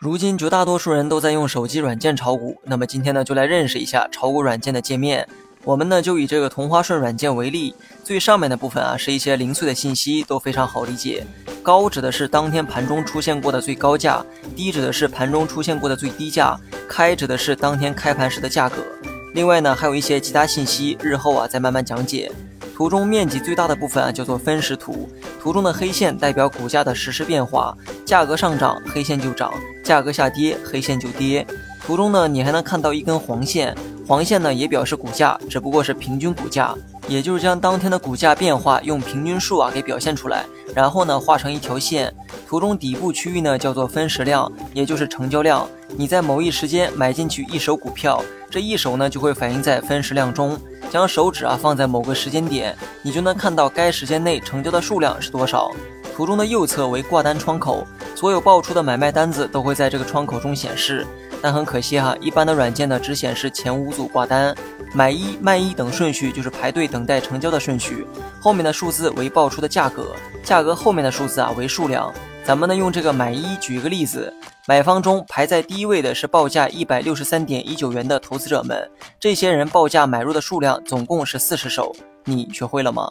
如今绝大多数人都在用手机软件炒股，那么今天呢就来认识一下炒股软件的界面。我们呢就以这个同花顺软件为例，最上面的部分啊是一些零碎的信息，都非常好理解。高指的是当天盘中出现过的最高价，低指的是盘中出现过的最低价，开指的是当天开盘时的价格。另外呢还有一些其他信息，日后啊再慢慢讲解。图中面积最大的部分啊叫做分时图，图中的黑线代表股价的实时变化，价格上涨黑线就涨，价格下跌黑线就跌。图中呢你还能看到一根黄线，黄线呢也表示股价，只不过是平均股价，也就是将当天的股价变化用平均数啊给表现出来，然后呢画成一条线。图中底部区域呢叫做分时量，也就是成交量。你在某一时间买进去一手股票，这一手呢就会反映在分时量中。将手指啊放在某个时间点，你就能看到该时间内成交的数量是多少。图中的右侧为挂单窗口，所有爆出的买卖单子都会在这个窗口中显示。但很可惜哈，一般的软件呢只显示前五组挂单，买一卖一等顺序就是排队等待成交的顺序，后面的数字为爆出的价格，价格后面的数字啊为数量。咱们呢用这个买一举一个例子，买方中排在第一位的是报价一百六十三点一九元的投资者们，这些人报价买入的数量总共是四十手，你学会了吗？